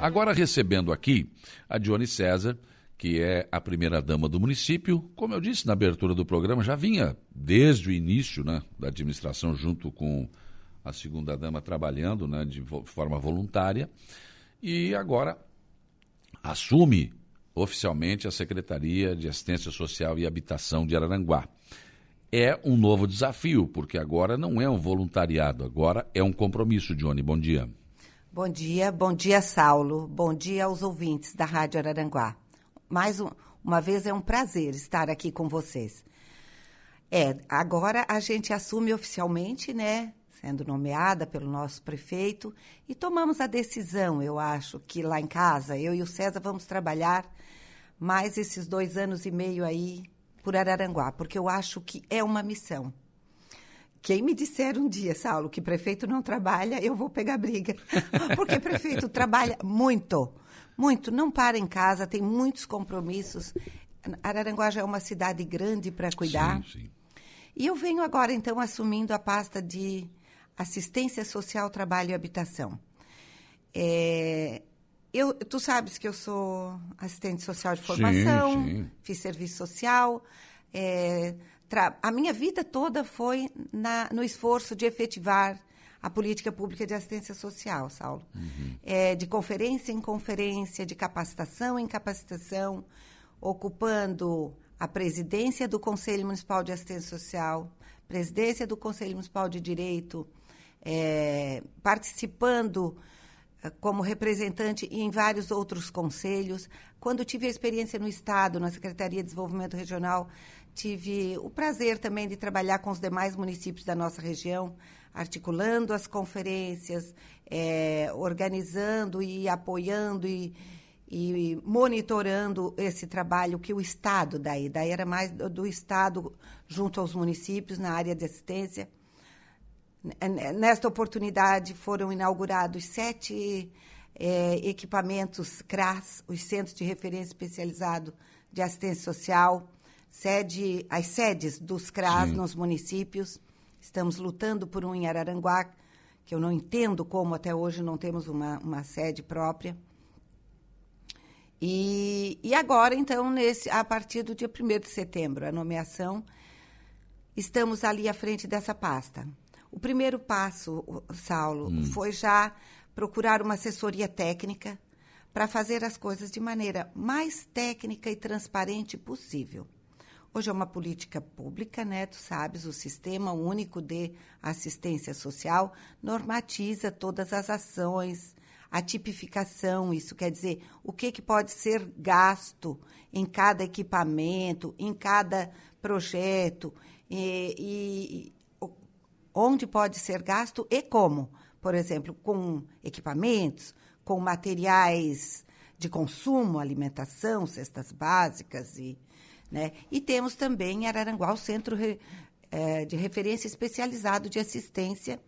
Agora recebendo aqui a Dione César, que é a primeira-dama do município. Como eu disse na abertura do programa, já vinha desde o início né, da administração, junto com a segunda-dama, trabalhando né, de forma voluntária. E agora assume oficialmente a Secretaria de Assistência Social e Habitação de Araranguá. É um novo desafio, porque agora não é um voluntariado, agora é um compromisso, Johnny. Bom dia. Bom dia, bom dia, Saulo. Bom dia aos ouvintes da Rádio Araranguá. Mais um, uma vez é um prazer estar aqui com vocês. É, agora a gente assume oficialmente, né, sendo nomeada pelo nosso prefeito, e tomamos a decisão, eu acho, que lá em casa, eu e o César vamos trabalhar mais esses dois anos e meio aí por Araranguá, porque eu acho que é uma missão. Quem me disser um dia, Saulo, que prefeito não trabalha, eu vou pegar briga. Porque prefeito trabalha muito, muito. Não para em casa, tem muitos compromissos. Araranguá já é uma cidade grande para cuidar. Sim, sim. E eu venho agora, então, assumindo a pasta de assistência social, trabalho e habitação. É, eu, tu sabes que eu sou assistente social de formação, sim, fiz serviço social. É, a minha vida toda foi na, no esforço de efetivar a política pública de assistência social, Saulo. Uhum. É, de conferência em conferência, de capacitação em capacitação, ocupando a presidência do Conselho Municipal de Assistência Social, presidência do Conselho Municipal de Direito, é, participando eh, como representante em vários outros conselhos. Quando tive a experiência no Estado, na Secretaria de Desenvolvimento Regional, tive o prazer também de trabalhar com os demais municípios da nossa região, articulando as conferências, é, organizando e apoiando e, e, monitorando esse trabalho que o Estado daí, daí era mais do, do Estado junto aos municípios na área de assistência. Nesta oportunidade foram inaugurados sete é, equipamentos CRAS, os Centros de Referência Especializado de Assistência Social, sede, as sedes dos CRAS Sim. nos municípios. Estamos lutando por um em Araranguá, que eu não entendo como até hoje não temos uma, uma sede própria. E, e agora, então, nesse, a partir do dia 1 de setembro, a nomeação, estamos ali à frente dessa pasta. O primeiro passo, Saulo, hum. foi já procurar uma assessoria técnica para fazer as coisas de maneira mais técnica e transparente possível. Hoje é uma política pública, né? Tu sabes, o Sistema Único de Assistência Social normatiza todas as ações, a tipificação, isso quer dizer o que, que pode ser gasto em cada equipamento, em cada projeto, e, e onde pode ser gasto e como. Por exemplo, com equipamentos, com materiais de consumo, alimentação, cestas básicas e né? E temos também em Araranguá o Centro é, de Referência Especializado de Assistência,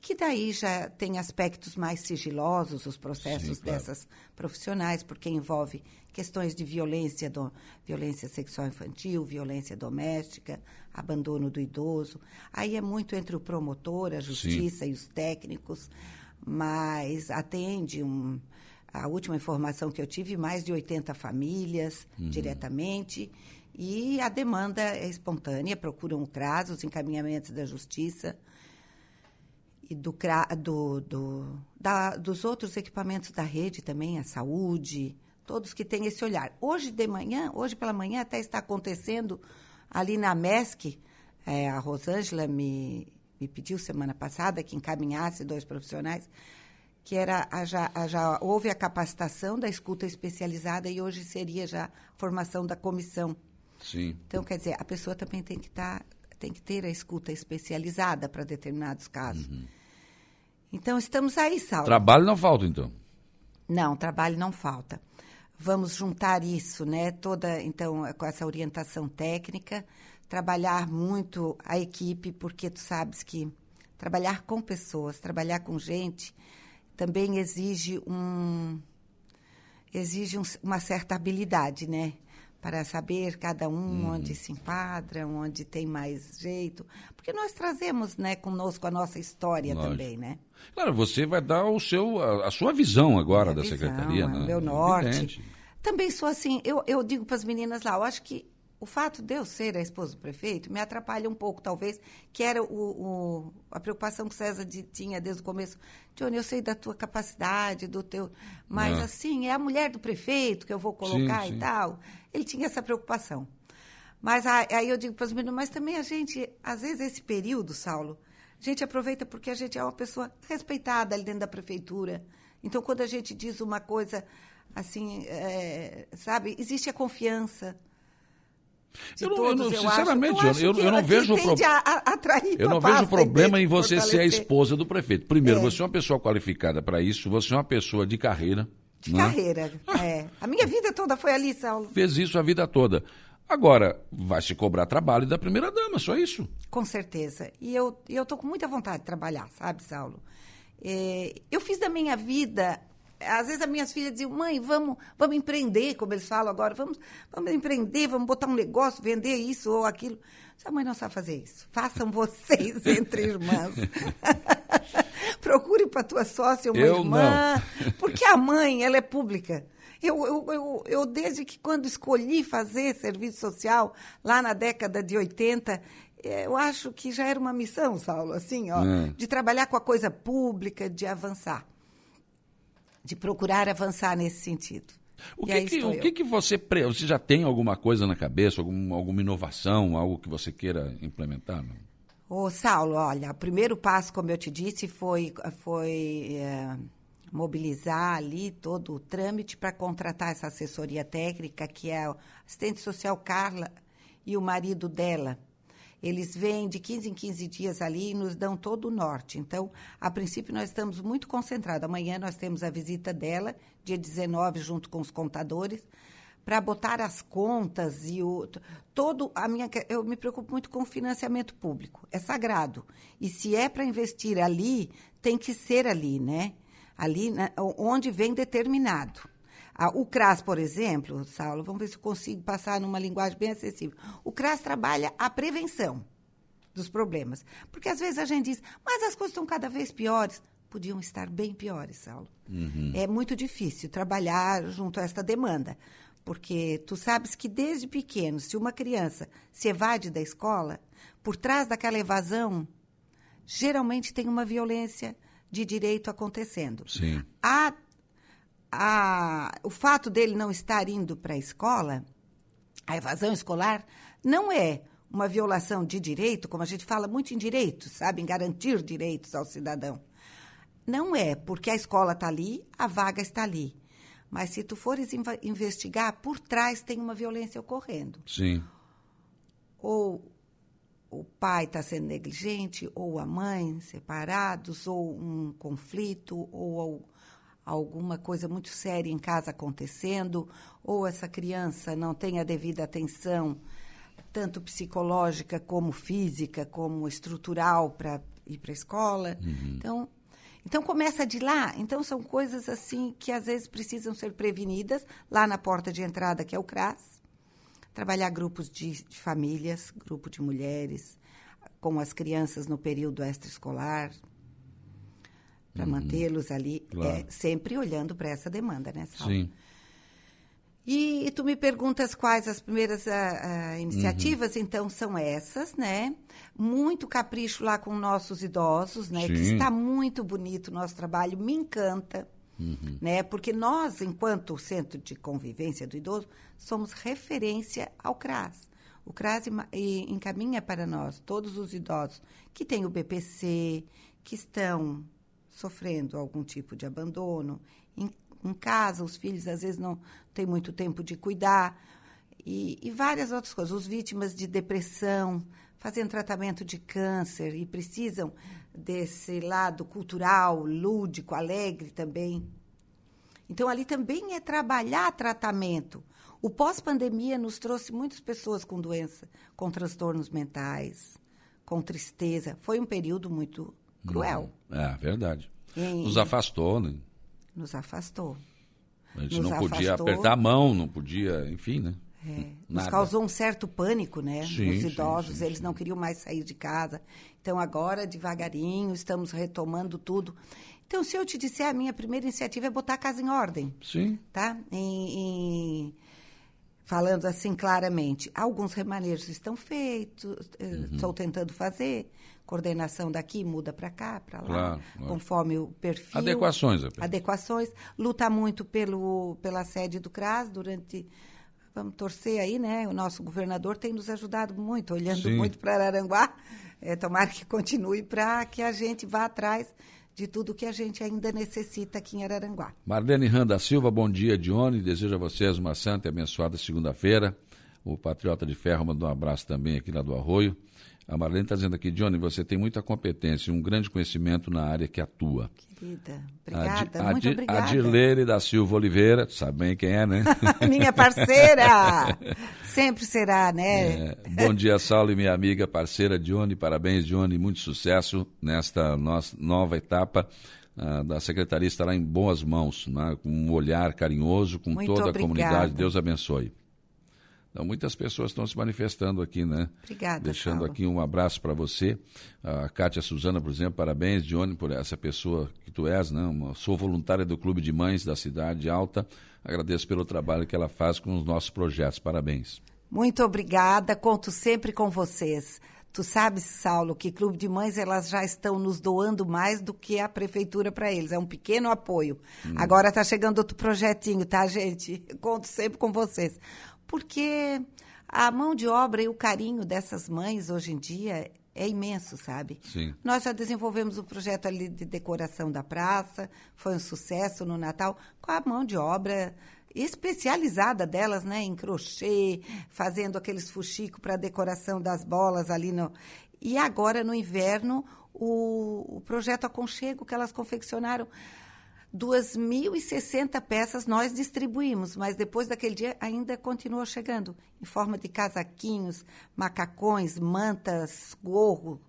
que daí já tem aspectos mais sigilosos, os processos Sim, claro. dessas profissionais, porque envolve questões de violência, do, violência sexual infantil, violência doméstica, abandono do idoso. Aí é muito entre o promotor, a justiça Sim. e os técnicos, mas atende um, a última informação que eu tive, mais de 80 famílias uhum. diretamente. E a demanda é espontânea, procuram o CRAS, os encaminhamentos da justiça e do, do, do da, dos outros equipamentos da rede também, a saúde, todos que têm esse olhar. Hoje de manhã, hoje pela manhã até está acontecendo ali na MESC, é, a Rosângela me, me pediu semana passada que encaminhasse dois profissionais que era a, já, a, já houve a capacitação da escuta especializada e hoje seria já a formação da comissão. Sim. Então, quer dizer, a pessoa também tem que estar, tá, tem que ter a escuta especializada para determinados casos. Uhum. Então, estamos aí, Saulo. Trabalho não falta, então? Não, trabalho não falta. Vamos juntar isso, né? Toda, então, com essa orientação técnica, trabalhar muito a equipe, porque tu sabes que trabalhar com pessoas, trabalhar com gente, também exige um exige um, uma certa habilidade, né? para saber cada um Uhum. onde se enquadra, onde tem mais jeito. Porque nós trazemos né, conosco a nossa história Lógico. também, né? Claro, você vai dar o seu, a, a sua visão agora Minha da visão, secretaria, é né? o Meu norte. Evidente. Também sou assim, eu, eu digo para as meninas lá, eu acho que o fato de eu ser a esposa do prefeito me atrapalha um pouco, talvez, que era o, o- a preocupação que César de- tinha desde o começo. Johnny, eu sei da tua capacidade, do teu. Mas, Ah. assim, é a mulher do prefeito que eu vou colocar sim. e tal. Ele tinha essa preocupação. Mas aí eu digo para os meninos, mas também a gente, às vezes, esse período, Saulo, a gente aproveita porque a gente é uma pessoa respeitada ali dentro da prefeitura. Então, quando a gente diz uma coisa assim, é, sabe, existe a confiança. De Eu não- eu não- todos, sinceramente, eu- acho eu- eu não vejo tende pro- a, a atrair Eu não vejo problema em você ser a Fortalecer. esposa do prefeito. Primeiro, É. você é uma pessoa qualificada para isso, você é uma pessoa de carreira. De né? carreira, é. A minha vida toda foi ali, Saulo. Fez isso a vida toda. Agora, vai se cobrar trabalho da primeira dama, só isso. Com certeza. E eu e eu tô com muita vontade de trabalhar, sabe, Saulo? É, eu fiz da minha vida. Às vezes as minhas filhas diziam, mãe, vamos, vamos empreender, como eles falam agora, vamos, vamos empreender, vamos botar um negócio, vender isso ou aquilo. A mãe não sabe fazer isso. Façam vocês entre irmãs. Procure para tua sócia uma Eu irmã, porque a mãe, ela é pública. Eu, eu, eu, eu, desde que quando escolhi fazer serviço social, lá na década de 80, eh, eu acho que já era uma missão, Saulo, assim, ó, Hum. de trabalhar com a coisa pública, de avançar. De procurar avançar nesse sentido. O que, que, o que, que você. pre- Você já tem alguma coisa na cabeça, algum, alguma inovação, algo que você queira implementar? Não? Ô, Saulo, olha, o primeiro passo, como eu te disse, foi, foi é, mobilizar ali todo o trâmite para contratar essa assessoria técnica, que é a assistente social Carla e o marido dela. Eles vêm de 15 em 15 dias ali e nos dão todo o norte. Então, a princípio, nós estamos muito concentrados. Amanhã nós temos a visita dela, dia 19, junto com os contadores, para botar as contas e o todo a minha eu me preocupo muito com o financiamento público é sagrado e se é para investir ali tem que ser ali né ali onde vem determinado o CRAS por exemplo Saulo vamos ver se eu consigo passar numa linguagem bem acessível. O CRAS trabalha a prevenção dos problemas. Porque às vezes a gente diz mas as coisas estão cada vez piores. Podiam estar bem piores Saulo. É muito difícil trabalhar junto a esta demanda. Porque tu sabes que desde pequeno, se uma criança se evade da escola, por trás daquela evasão, geralmente tem uma violência de direito acontecendo. Sim. A, a, o fato dele não estar indo para a escola, a evasão escolar, não é uma violação de direito, como a gente fala muito em direitos, sabe, em garantir direitos ao cidadão. Não é, porque a escola está ali, a vaga está ali. Mas se tu fores investigar, por trás tem uma violência ocorrendo. Sim. Ou o pai está sendo negligente, ou a mãe, separados, ou um conflito, ou al- alguma coisa muito séria em casa acontecendo, ou essa criança não tem a devida atenção, tanto psicológica como física, como estrutural para ir para a escola. Então, então começa de lá. Então são coisas assim que às vezes precisam ser prevenidas lá na porta de entrada, que é o CRAS. Trabalhar grupos de, de famílias, grupo de mulheres, com as crianças no período extraescolar, para mantê-los ali, Claro. é, sempre olhando para essa demanda, né, Saulo? Sim. E, e tu me perguntas quais as primeiras ah, ah, iniciativas, Uhum. então são essas, né? Muito capricho lá com nossos idosos, né? Que Sim. está muito bonito o nosso trabalho, me encanta, Uhum. né? Porque nós, enquanto Centro de Convivência do Idoso, somos referência ao CRAS. O CRAS encaminha para nós todos os idosos que têm o BPC, que estão sofrendo algum tipo de abandono. Em, em casa, os filhos às vezes não têm muito tempo de cuidar. E, e várias outras coisas. Os vítimas de depressão, fazendo tratamento de câncer e precisam desse lado cultural, lúdico, alegre também. Então, ali também é trabalhar tratamento. O pós-pandemia nos trouxe muitas pessoas com doença, com transtornos mentais, com tristeza. Foi um período muito cruel. É, verdade. Em- Nos afastou, né? Nos afastou. A gente Nos não podia afastou. apertar a mão, não podia, enfim, né? É, nos causou um certo pânico, né? Sim, Os idosos, sim, eles sim. não queriam mais sair de casa. Então, agora, devagarinho, estamos retomando tudo. Então, se eu te disser, a minha primeira iniciativa é botar a casa em ordem, Sim. tá? Em- em- falando assim claramente, alguns remanejos estão feitos, eh, Uhum. estou tentando fazer, coordenação daqui muda para cá, para lá, Claro, claro. conforme o perfil. Adequações. Adequações. Luta muito pelo, pela sede do CRAS durante. Vamos torcer aí, né? O nosso governador tem nos ajudado muito, olhando Sim. muito para Araranguá. É, tomara que continue para que a gente vá atrás de tudo que a gente ainda necessita aqui em Araranguá. Marlene Randa Silva, bom dia, Dione. Desejo a vocês uma santa e abençoada segunda-feira. O Patriota de Ferro mandou um abraço também aqui lá do Arroio. A Marlene está dizendo aqui, Dione, você tem muita competência e um grande conhecimento na área que atua. Querida, A obrigada, a muito Di- obrigada. A Dirleire da Silva Oliveira, sabe bem quem é, né? Minha parceira! Sempre será, né? É, bom dia, Saulo e minha amiga parceira Dione. Parabéns, Dione. Muito sucesso nesta nossa nova etapa. ah, da secretaria estará em boas mãos, né, com um olhar carinhoso, com Muito toda a obrigada. comunidade. Deus abençoe. Então, muitas pessoas estão se manifestando aqui, né? Obrigada, Deixando Saulo. aqui um abraço para você. A Kátia Suzana, por exemplo, parabéns, Dione, por essa pessoa que tu és, né? Uma, sou voluntária do Clube de Mães da Cidade Alta. Agradeço pelo trabalho que ela faz com os nossos projetos. Parabéns. Muito obrigada, conto sempre com vocês. Tu sabes, Saulo, que Clube de Mães elas já estão nos doando mais do que a prefeitura para eles. É um pequeno apoio. Agora está chegando outro projetinho, tá, gente? Conto sempre com vocês. Porque a mão de obra e o carinho dessas mães hoje em dia é imenso, sabe? Sim. Nós já desenvolvemos o projeto ali de decoração da praça, foi um sucesso no Natal, com a mão de obra especializada delas, né, em crochê, fazendo aqueles fuxicos para decoração das bolas ali no. E agora no inverno o, o projeto Aconchego que elas confeccionaram 2.060 peças nós distribuímos, mas depois daquele dia ainda continuou chegando em forma de casaquinhos, macacões, mantas, gorro,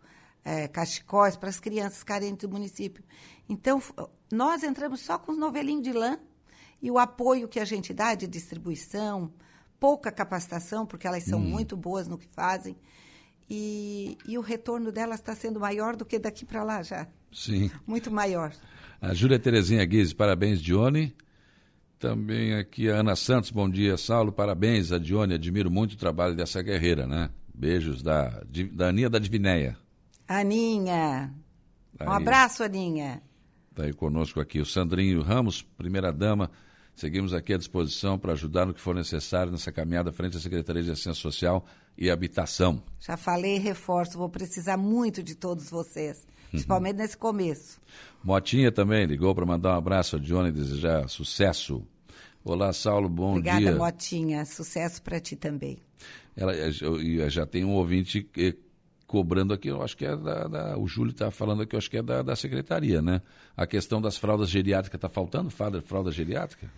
eh, cachecóis para as crianças carentes do município. Então, nós entramos só com os novelinhos de lã e o apoio que a gente dá de distribuição, pouca capacitação, porque elas são muito boas no que fazem, e, e o retorno delas está sendo maior do que daqui para lá já. Sim. Muito maior. A Júlia Terezinha Guise, parabéns, Dione. Também aqui a Ana Santos, bom dia, Saulo, parabéns a Dione, admiro muito o trabalho dessa guerreira, né? Beijos da, da Aninha da Divinéia. Aninha. Um Aí. abraço, Aninha. Está aí conosco aqui o Sandrinho Ramos, primeira dama. Seguimos aqui à disposição para ajudar no que for necessário nessa caminhada frente à Secretaria de Assistência Social e Habitação. Já falei e reforço, vou precisar muito de todos vocês, principalmente nesse começo. Motinha também ligou para mandar um abraço a Dione e desejar sucesso. Olá, Saulo, bom Obrigada, dia. Motinha. Sucesso para ti também. Ela eu- eu já tem um ouvinte eh, cobrando aqui, eu acho que é da, da- o Júlio está falando aqui, eu acho que é da, da secretaria, né? A questão das fraldas geriátricas está faltando, fralda, fralda geriátrica?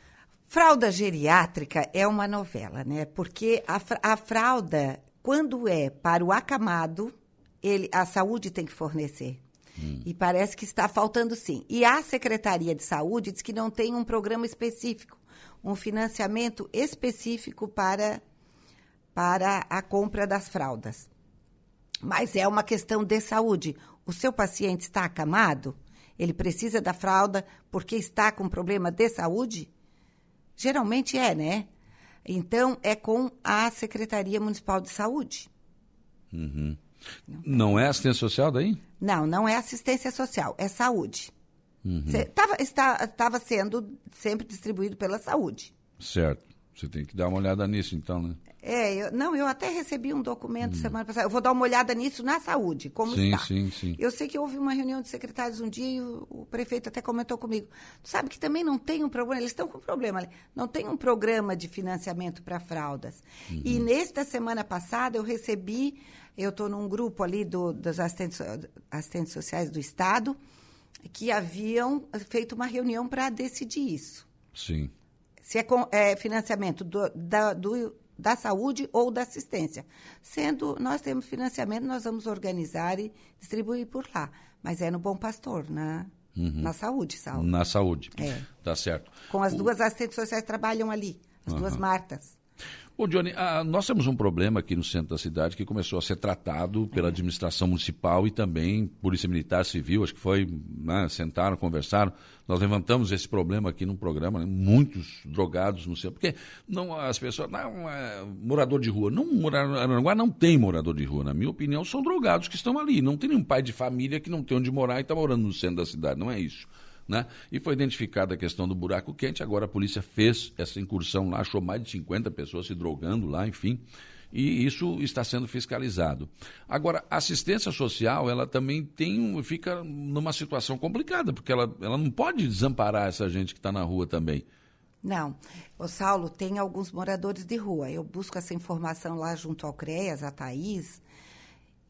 Fralda geriátrica é uma novela, né? Porque a, a fralda, quando é para o acamado, ele, a saúde tem que fornecer. E parece que está faltando sim. E a Secretaria de Saúde diz que não tem um programa específico, um financiamento específico para, para a compra das fraldas. Mas é uma questão de saúde. O seu paciente está acamado? Ele precisa da fralda porque está com problema de saúde? Geralmente é, né? Então, é com a Secretaria Municipal de Saúde. Não é assistência social daí? Não, não é assistência social, é saúde. Uhum. Estava estava sendo sempre distribuído pela saúde. Certo. Você tem que dar uma olhada nisso, então, né? É, eu, não, eu até recebi um documento semana passada. Eu vou dar uma olhada nisso na saúde, como Hum. Sim, está. sim, sim. Eu sei que houve uma reunião de secretários um dia e o, o prefeito até comentou comigo. Tu sabe que também não tem um programa, eles estão com problema, ali, não tem um programa de financiamento para fraldas. E Uhum. nesta semana passada eu recebi, eu estou num grupo ali do, dos assistentes, assistentes sociais do Estado, que haviam feito uma reunião para decidir isso Sim. Se é, com, é financiamento do, da, do- da saúde ou da assistência. Sendo, nós temos financiamento, nós vamos organizar e distribuir por lá. Mas é no Bom Pastor, na, na saúde, Saulo. Na saúde. É. Tá certo. Com as duas assistentes sociais trabalham ali, as duas Martas. Ô, Johnny, a, nós temos um problema aqui no centro da cidade que começou a ser tratado pela administração municipal e também Polícia Militar Civil, acho que foi, né, sentaram, conversaram. Nós levantamos esse problema aqui no programa, né, muitos drogados no centro, porque não, as pessoas, não, é, morador de rua, não, Aranguá não tem morador de rua, na minha opinião, são drogados que estão ali. Não tem nenhum pai de família que não tem onde morar e está morando no centro da cidade, não é isso. Né? E foi identificada a questão do buraco quente. Agora a polícia fez essa incursão lá, achou mais de 50 pessoas se drogando lá, enfim. E isso está sendo fiscalizado. Agora, a assistência social, ela também tem, fica numa situação complicada, porque ela, ela não pode desamparar essa gente que está na rua também. Não. O Saulo, tem alguns moradores de rua. Eu busco essa informação lá junto ao CREAS, a Thaís,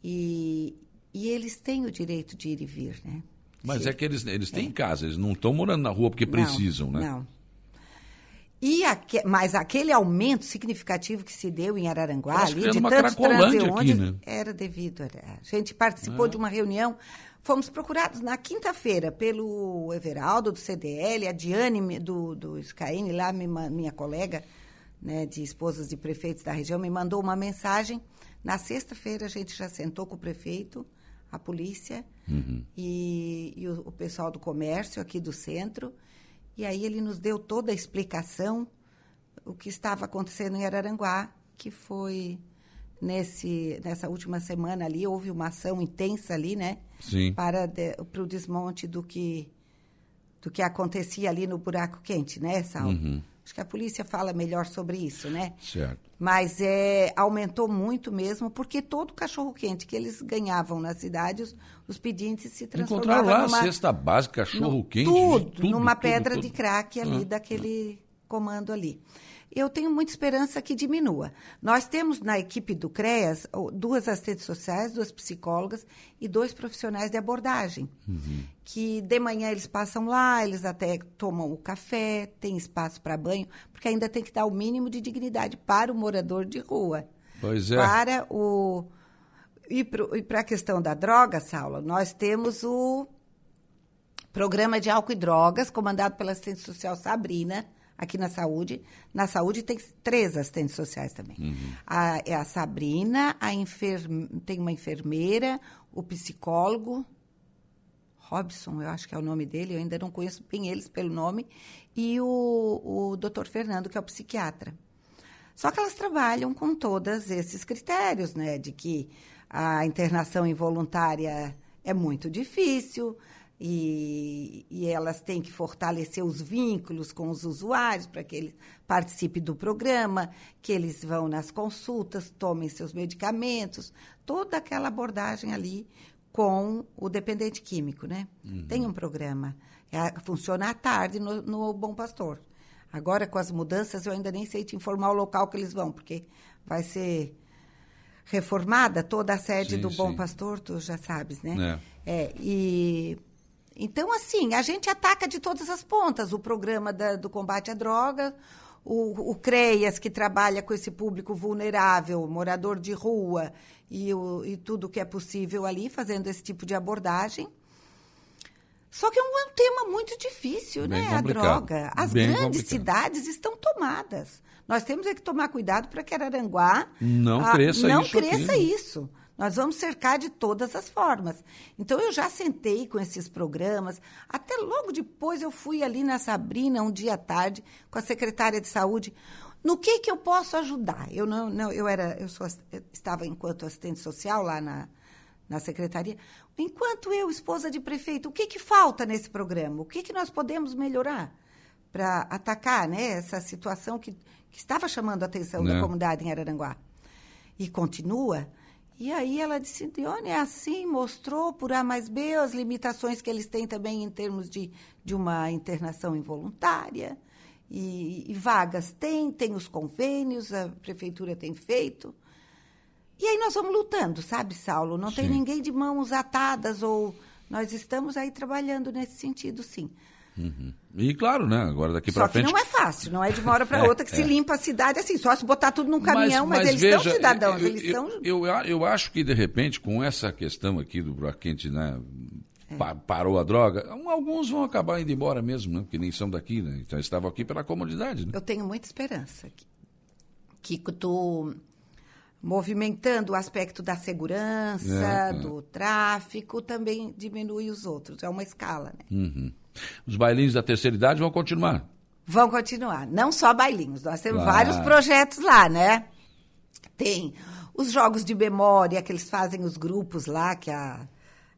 e, e eles têm o direito de ir e vir, né? Mas Sim. é que eles, eles têm é. casa, eles não estão morando na rua porque precisam, não, né? Não. E aque, mas aquele aumento significativo que se deu em Araranguá, ali, de tantos transeuntes, né? era devido. A, gente participou é. de uma reunião, fomos procurados na quinta-feira pelo Everaldo, do CDL, a Diane, do, do Scaine, lá, minha, minha colega né, de esposas de prefeitos da região, me mandou uma mensagem. Na sexta-feira, a gente já sentou com o prefeito, a polícia uhum. e, e o, o, pessoal do comércio aqui do centro. E aí ele nos deu toda a explicação o que estava acontecendo em Araranguá, que foi nesse nessa última semana ali houve uma ação intensa ali, né? Sim. Para de, para o desmonte do que do que acontecia ali no buraco quente, né, Sal? Uhum. Acho que a polícia fala melhor sobre isso, né? Certo. Mas é, aumentou muito mesmo, porque todo cachorro-quente que eles ganhavam na cidade, os, os pedintes se transformavam Encontraram lá numa, a cesta básica, cachorro-quente, tudo, tudo, numa tudo, pedra tudo. de crack ali, ah, daquele ah. Comando ali eu tenho muita esperança que diminua. Nós temos na equipe do CREAS duas assistentes sociais, duas psicólogas e dois profissionais de abordagem, uhum. que de manhã eles passam lá, eles até tomam o café, tem espaço para banho, porque ainda tem que dar o mínimo de dignidade para o morador de rua. Pois é. Para o... E para a questão da droga, Saulo, nós temos o programa de álcool e drogas, comandado pela assistente social Sabrina, aqui na saúde. Na saúde tem três assistentes sociais também. Uhum. A, é a Sabrina, a enferme, tem uma enfermeira, o psicólogo, Robson, eu acho que é o nome dele, eu ainda não conheço bem eles pelo nome, e o, o doutor Fernando, que é o psiquiatra. Só que elas trabalham com todos esses critérios, né? De que a internação involuntária é muito difícil, e, e, elas têm que fortalecer os vínculos com os usuários para que eles participem do programa, que eles vão nas consultas, tomem seus medicamentos, toda aquela abordagem ali com o dependente químico, né? Uhum. Tem um programa, é, funciona à tarde no, no Bom Pastor. Agora, com as mudanças, eu ainda nem sei te informar o local que eles vão, porque vai ser reformada toda a sede sim, do Bom sim. Pastor, tu já sabes, né? É. é e então, assim, a gente ataca de todas as pontas o programa da, do combate à droga, o, o, CREAS, que trabalha com esse público vulnerável, morador de rua, e, o, e tudo que é possível ali, fazendo esse tipo de abordagem. Só que é um, é um tema muito difícil, Bem né? Complicado. A droga. As Bem grandes complicado. cidades estão tomadas. Nós temos é que tomar cuidado para que Araranguá não cresça não isso. Cresça isso. Nós vamos cercar de todas as formas. Então, eu já sentei com esses programas. Até logo depois, eu fui ali na Sabrina, um dia à tarde, com a secretária de saúde. No que, que eu posso ajudar? Eu não, não eu era, eu, sou, eu estava enquanto assistente social lá na, na secretaria. Enquanto eu, esposa de prefeito, o que, que falta nesse programa? O que, que nós podemos melhorar para atacar né, essa situação que, que estava chamando a atenção da né. comunidade em Araranguá? E continua. E aí ela disse, Dione, é assim, mostrou por A mais B as limitações que eles têm também em termos de, de uma internação involuntária. E, e vagas tem, tem os convênios, a prefeitura tem feito. E aí nós vamos lutando, sabe, Saulo? Não sim. tem ninguém de mãos atadas ou nós estamos aí trabalhando nesse sentido, sim. Uhum. E claro, né? Agora daqui para frente. Só que não é fácil, não é de uma hora para é, outra que é. se limpa a cidade assim, só se botar tudo num caminhão, mas, mas, mas eles veja, são cidadãos, eu, eles eu, são. Eu, eu, acho que de repente, com essa questão aqui do Broquente, né? É. parou a droga, alguns vão acabar indo embora mesmo, né? Porque nem são daqui, né? Então estavam aqui pela comunidade. Né? Eu tenho muita esperança aqui. que tu movimentando o aspecto da segurança, É, é. do tráfico, também diminui os outros. É uma escala, né? Uhum. Os bailinhos da terceira idade vão continuar. Vão continuar. Não só bailinhos, nós temos Claro. vários projetos lá, né? Tem os jogos de memória que eles fazem os grupos lá, que a,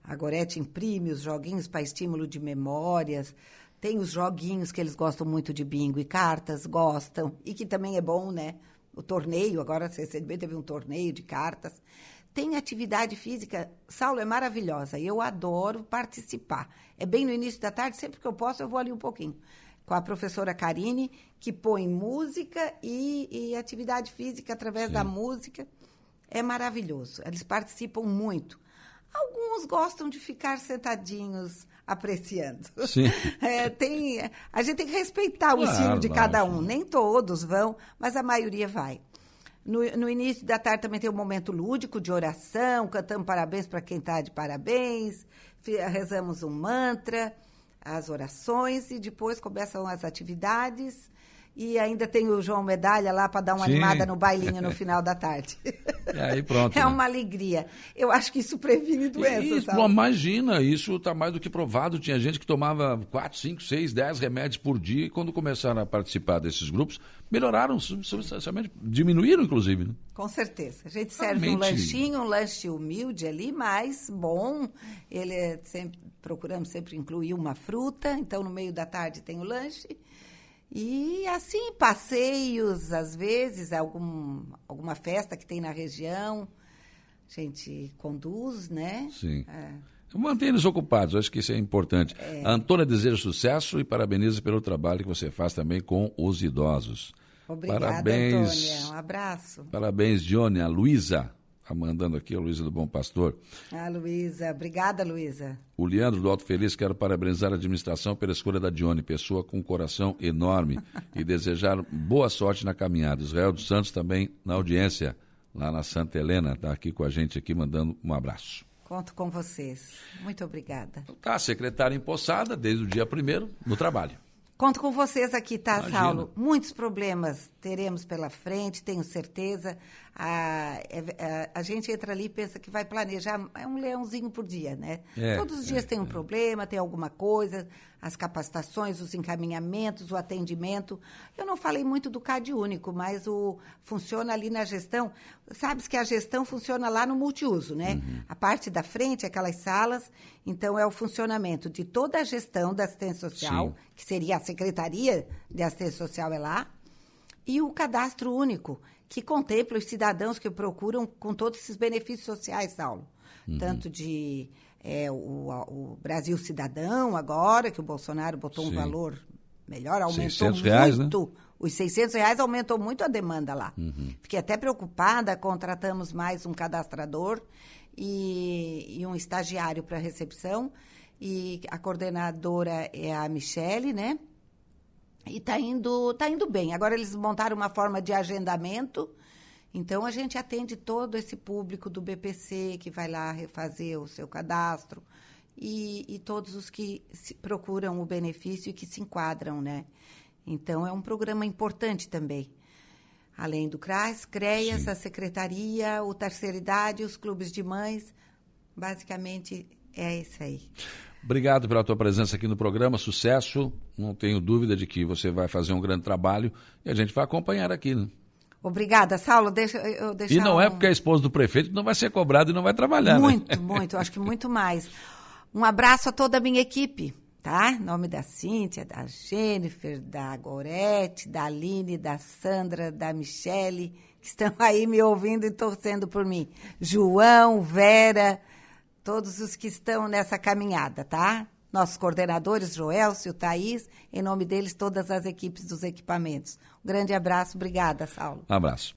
a Gorete imprime os joguinhos para estímulo de memórias. Tem os joguinhos que eles gostam muito de bingo e cartas, gostam, e que também é bom, né? O torneio, agora recentemente teve um torneio de cartas. Tem atividade física, Saulo, é maravilhosa, eu adoro participar. É bem no início da tarde, sempre que eu posso, eu vou ali um pouquinho. Com a professora Karine, que põe música e, e atividade física através da música. É maravilhoso. Eles participam muito. Alguns gostam de ficar sentadinhos apreciando. Sim. É, tem, a gente tem que respeitar o Claro, estilo de cada lógico. um. Nem todos vão, mas a maioria vai. No, no início da tarde também tem um momento lúdico de oração, cantamos parabéns para quem está de parabéns, rezamos um mantra, as orações e depois começam as atividades. E ainda tem o João Medalha lá para dar uma Sim. animada no bailinho no final da tarde. E aí pronto. É né? uma alegria. Eu acho que isso previne doenças. Isso, sabe? imagina, isso está mais do que provado. Tinha gente que tomava 4, 5, 6, 10 remédios por dia e quando começaram a participar desses grupos, melhoraram sub- substancialmente, diminuíram inclusive. Né? Com certeza. A gente serve um Realmente. lanchinho, um lanche humilde ali, mas bom. Ele é sempre, procuramos sempre incluir uma fruta, então no meio da tarde tem o lanche. E assim, passeios, às vezes, algum, alguma festa que tem na região, a gente conduz, né? Sim. É. Mantenha eles ocupados, acho que isso é importante. A Antônia deseja sucesso e parabeniza pelo trabalho que você faz também com os idosos. Obrigada, Parabéns. Antônia. Um abraço. Parabéns, Johnny, a Luísa, mandando aqui, a Luísa do Bom Pastor. Ah, Luísa. Obrigada, Luísa. O Leandro do Alto Feliz, quero parabenizar a administração pela escolha da Dione, pessoa com um coração enorme, e desejar boa sorte na caminhada. Israel dos Santos também na audiência, lá na Santa Helena, está aqui com a gente, aqui mandando um abraço. Conto com vocês. Muito obrigada. Tá, secretária empossada desde o dia primeiro no trabalho. Conto com vocês aqui, tá, Imagina. Saulo? Muitos problemas teremos pela frente, tenho certeza. A, é- a, a gente entra ali e pensa que vai planejar, é um leãozinho por dia, né? É, Todos os dias é, tem um problema, tem alguma coisa, as capacitações, os encaminhamentos, o atendimento. Eu não falei muito do CAD único, mas o funciona ali na gestão. Sabes que a gestão funciona lá no multiuso, né? Uhum. A parte da frente, aquelas salas, então é o funcionamento de toda a gestão da assistência social, Sim. que seria a Secretaria de Assistência Social é lá, e o cadastro único, que contempla os cidadãos que procuram com todos esses benefícios sociais, Saulo. Uhum. Tanto de é, o, o Brasil Cidadão, agora, que o Bolsonaro botou um Sim. valor melhor, aumentou 600 reais, né? muito. Os 600 reais aumentou muito a demanda lá. Uhum. Fiquei até preocupada, contratamos mais um cadastrador e, e um estagiário para recepção. E a coordenadora é a Michele, né? E está indo, tá indo bem. Agora eles montaram uma forma de agendamento. Então a gente atende todo esse público do BPC que vai lá refazer o seu cadastro e, e todos os que se- procuram o benefício e que se enquadram, né? Então é um programa importante também. Além do CRAS, CREAS, Sim. a Secretaria, o Terceira Idade, os clubes de mães, basicamente é isso aí. Obrigado pela tua presença aqui no programa, sucesso. Não tenho dúvida de que você vai fazer um grande trabalho e a gente vai acompanhar aqui. Né? Obrigada, Saulo. Deixa eu deixar E não é um- porque é esposa do prefeito não vai ser cobrado e não vai trabalhar. né? Muito, muito, acho que muito mais. Um abraço a toda a minha equipe, tá? Em nome da Cíntia, da Jennifer, da Gorete, da Aline, da Sandra, da Michele, que estão aí me ouvindo e torcendo por mim. João, Vera, todos os que estão nessa caminhada, tá? Nossos coordenadores, Joelcio, Thaís, em nome deles, todas as equipes dos equipamentos. Um grande abraço, obrigada, Saulo. Um abraço.